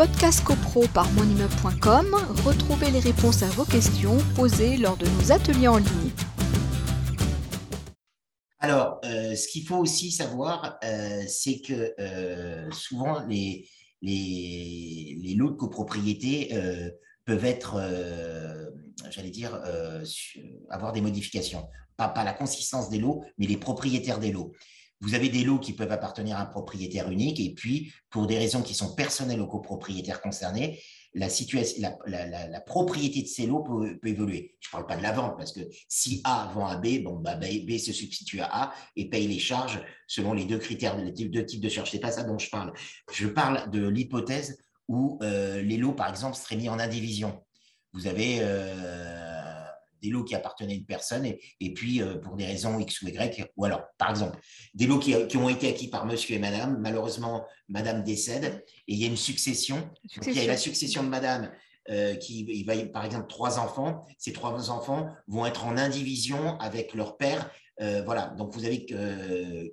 Podcast CoPro par monimmeuble.com, retrouvez les réponses à vos questions posées lors de nos ateliers en ligne. Alors, euh, ce qu'il faut aussi savoir, euh, c'est que euh, souvent les, lots de copropriété peuvent être, j'allais dire, avoir des modifications. Pas, pas la consistance des lots, mais les propriétaires des lots. Vous avez des lots qui peuvent appartenir à un propriétaire unique et puis, pour des raisons qui sont personnelles aux copropriétaires concernés, la, situation, la, propriété de ces lots peut, évoluer. Je ne parle pas de la vente parce que si A vend à B, bon, bah, B, se substitue à A et paye les charges selon les deux critères, les deux types de charges. Ce n'est pas ça dont je parle. Je parle de l'hypothèse où euh, les lots, par exemple, seraient mis en indivision. Vous avez euh, des lots qui appartenaient à une personne et, puis euh, pour des raisons X ou Y, ou alors, par exemple, des lots qui, ont été acquis par monsieur et madame, malheureusement, madame décède et il y a une succession. il y a la succession de madame euh, qui il va, par exemple, trois enfants. Ces trois enfants vont être en indivision avec leur père. Euh, voilà, donc vous avez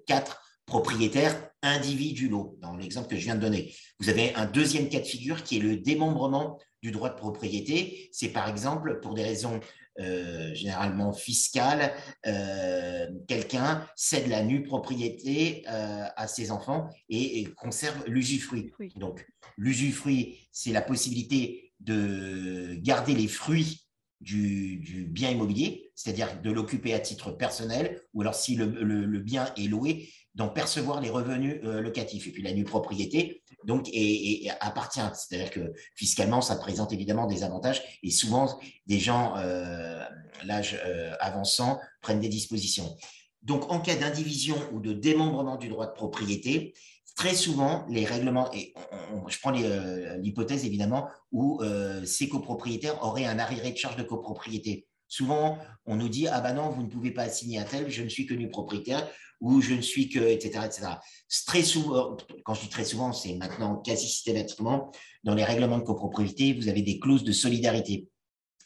quatre propriétaires individuels dans l'exemple que je viens de donner. Vous avez un deuxième cas de figure qui est le démembrement du droit de propriété. C'est par exemple pour des raisons euh, généralement fiscale, euh, quelqu'un cède la nue propriété euh, à ses enfants et, conserve l'usufruit. Donc, l'usufruit, c'est la possibilité de garder les fruits du, bien immobilier, c'est-à-dire de l'occuper à titre personnel, ou alors si le bien est loué, d'en percevoir les revenus euh, locatifs. Et puis la nue propriété donc, et appartient. C'est-à-dire que fiscalement, ça présente évidemment des avantages et souvent, des gens, euh, l'âge euh, avançant, prennent des dispositions. Donc, en cas d'indivision ou de démembrement du droit de propriété, très souvent, les règlements, et je prends l'hypothèse évidemment, où ces copropriétaires auraient un arriéré de charge de copropriété. Souvent, on nous dit Ah ben non, vous ne pouvez pas assigner à tel, je ne suis que nu propriétaire ou je ne suis que, etc. etc. Très souvent, quand je dis très souvent, c'est maintenant quasi systématiquement, dans les règlements de copropriété, vous avez des clauses de solidarité.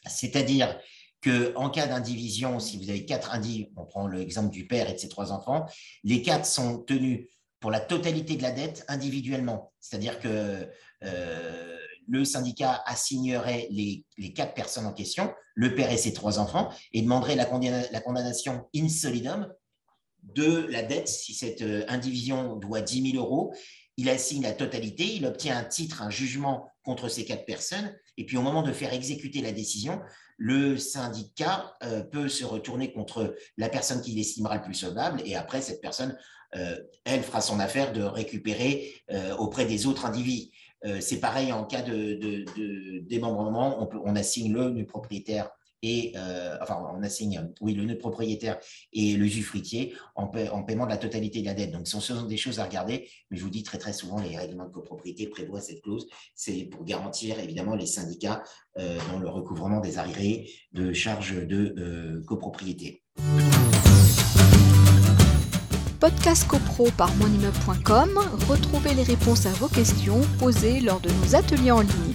C'est-à-dire qu'en cas d'indivision, si vous avez quatre individus, on prend l'exemple du père et de ses trois enfants, les quatre sont tenus pour la totalité de la dette individuellement. C'est-à-dire que euh, le syndicat assignerait les, quatre personnes en question, le père et ses trois enfants, et demanderait la, la condamnation in solidum de la dette. Si cette euh, indivision doit 10 000 euros, il assigne la totalité, il obtient un titre, un jugement contre ces quatre personnes, et puis au moment de faire exécuter la décision, le syndicat euh, peut se retourner contre la personne qu'il estimera le plus solvable, et après, cette personne, euh, elle fera son affaire de récupérer auprès des autres individus. C'est pareil en cas de, démembrement, on, on assigne le, le propriétaire et euh, enfin on assigne oui le nœud propriétaire et le fruitier en, en, paiement de la totalité de la dette. Donc ce sont des choses à regarder, mais je vous dis très très souvent les règlements de copropriété prévoient cette clause, c'est pour garantir évidemment les syndicats euh, dans le recouvrement des arriérés de charges de euh, copropriété. Podcast CoPro par monimmeuble.com, retrouvez les réponses à vos questions posées lors de nos ateliers en ligne.